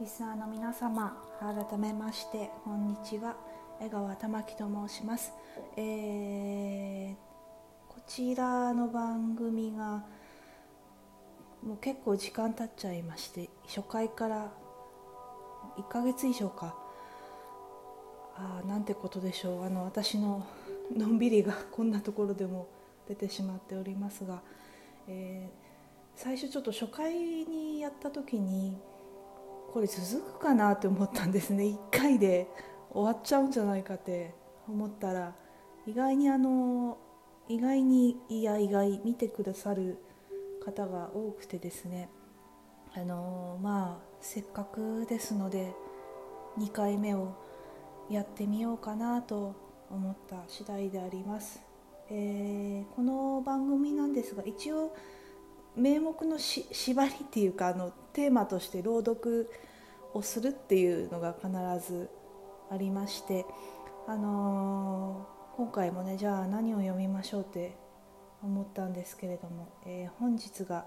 リスナーの皆様改めましてこんにちは。江川玉木と申します、えー、こちらの番組がもう結構時間経っちゃいまして初回から1ヶ月以上か。あなんてことでしょう。あの私ののんびりがこんなところでも出てしまっておりますが、えー、最初ちょっと初回にやった時にこれ続くかなって思ったんですね。1回で終わっちゃうんじゃないかって思ったら意外にあの意外にいや意外見てくださる方が多くてですね。あのまあせっかくですので2回目をやってみようかなと思った次第であります、えー、この番組なんですが一応名目のし縛りっていうかあのテーマとして朗読をするっていうのが必ずありまして、あのー、今回もねじゃあ何を読みましょうって思ったんですけれども、えー、本日が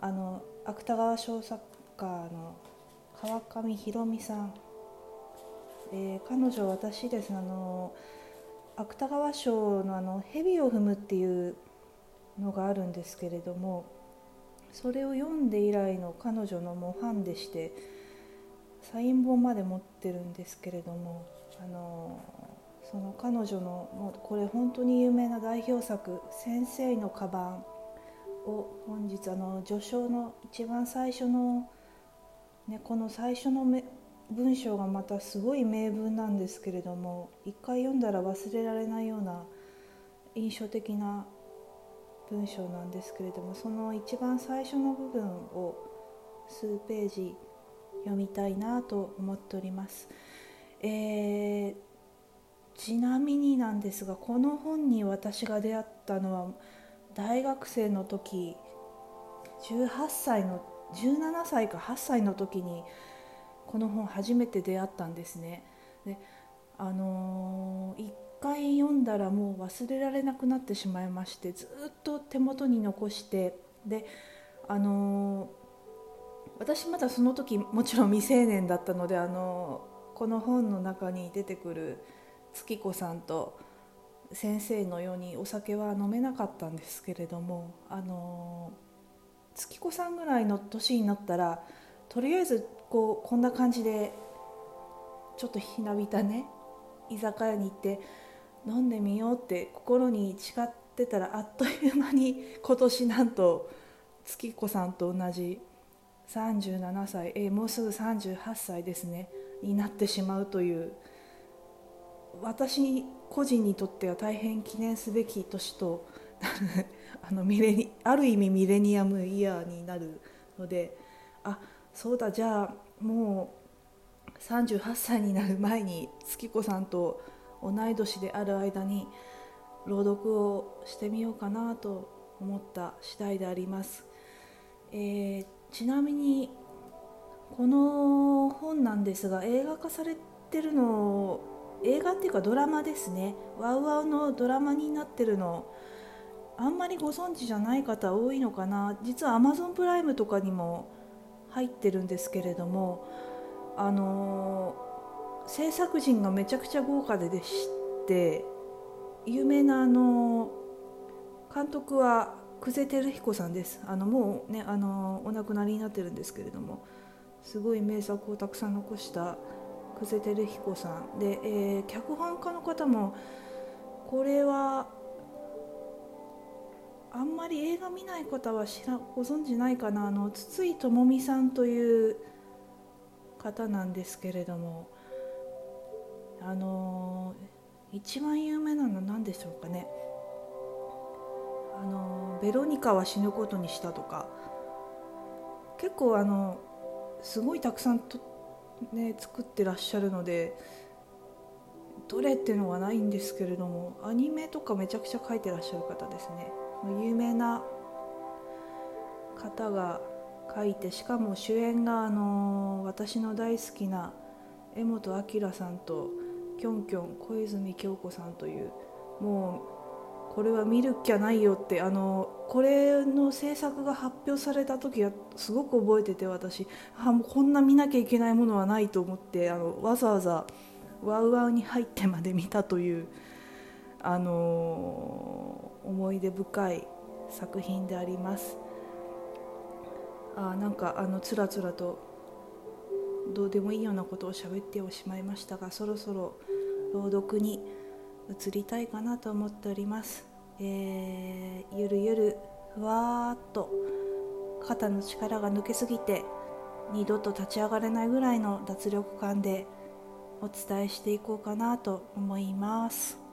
あの芥川賞作家の川上弘美さん、えー、彼女私ですあの芥川賞のあの「蛇を踏む」っていうのがあるんですけれどもそれを読んで以来の彼女のもうファンでしてサイン本まで持ってるんですけれどもあのその彼女のもうこれ本当に有名な代表作「先生のカバン」を本日あの序章の一番最初の、ね、この最初の文章がまたすごい名文なんですけれども一回読んだら忘れられないような印象的な文章なんですけれどもその一番最初の部分を数ページ読みたいなと思っております。えー、ちなみになんですがこの本に私が出会ったのは大学生の時18歳の17歳か8歳の時にこの本初めて出会ったんですね。であのー、回読んだらもう忘れられなくなってしまいましてずっと手元に残してであの、私まだその時もちろん未成年だったので、あの、この本の中に出てくる月子さんと先生のようにお酒は飲めなかったんですけれども、あの、月子さんぐらいの年になったらとりあえずこうこんな感じでちょっとひなびたね居酒屋に行って飲んでみようって心に誓ってたらあっという間に今年なんと月子さんと同じ37歳えもうすぐ38歳ですねになってしまうという。私個人にとっては大変記念すべき年と あのミレニある意味ミレニアムイヤーになるのであそうだじゃあもう38歳になる前に月子さんと同い年である間に朗読をしてみようかなと思った次第であります、えー、ちなみにこの本なんですが映画化されてるの映画っていうかドラマですね。ワウワウのドラマになってるのあんまりご存知じゃない方多いのかな。実は Amazon プライムとかにも入ってるんですけれどもあのー制作陣がめちゃくちゃ豪華ででして有名なあの監督は久世照彦さんです。あのもうねあのお亡くなりになってるんですけれどもすごい名作をたくさん残した久世照彦さん。で、えー、脚本家の方もこれはあんまり映画見ない方は知らご存知ないかな。あの筒井智美さんという方なんですけれどもあのー、一番有名なのは何でしょうかね。あの、ベロニカは死ぬことにしたとか。結構あのすごいたくさんと、ね、作ってらっしゃるのでどれっていうのはないんですけれどもアニメとかめちゃくちゃ描いてらっしゃる方ですね。有名な方が書いてしかも主演があの私の大好きな柄本明さんときょんきょん小泉京子さんというもうこれは見るっきゃないよってあのこれの制作が発表された時はすごく覚えてて私。あもうこんな見なきゃいけないものはないと思ってあのわざわざワウワウに入ってまで見たという、あの思い出深い作品であります。あなんかあのつらつらとどうでもいいようなことを喋っておしまいましたがそろそろ朗読に移りたいかなと思っております、えー、ゆるゆるふわーっと肩の力が抜けすぎて二度と立ち上がれないぐらいの脱力感でお伝えしていこうかなと思います。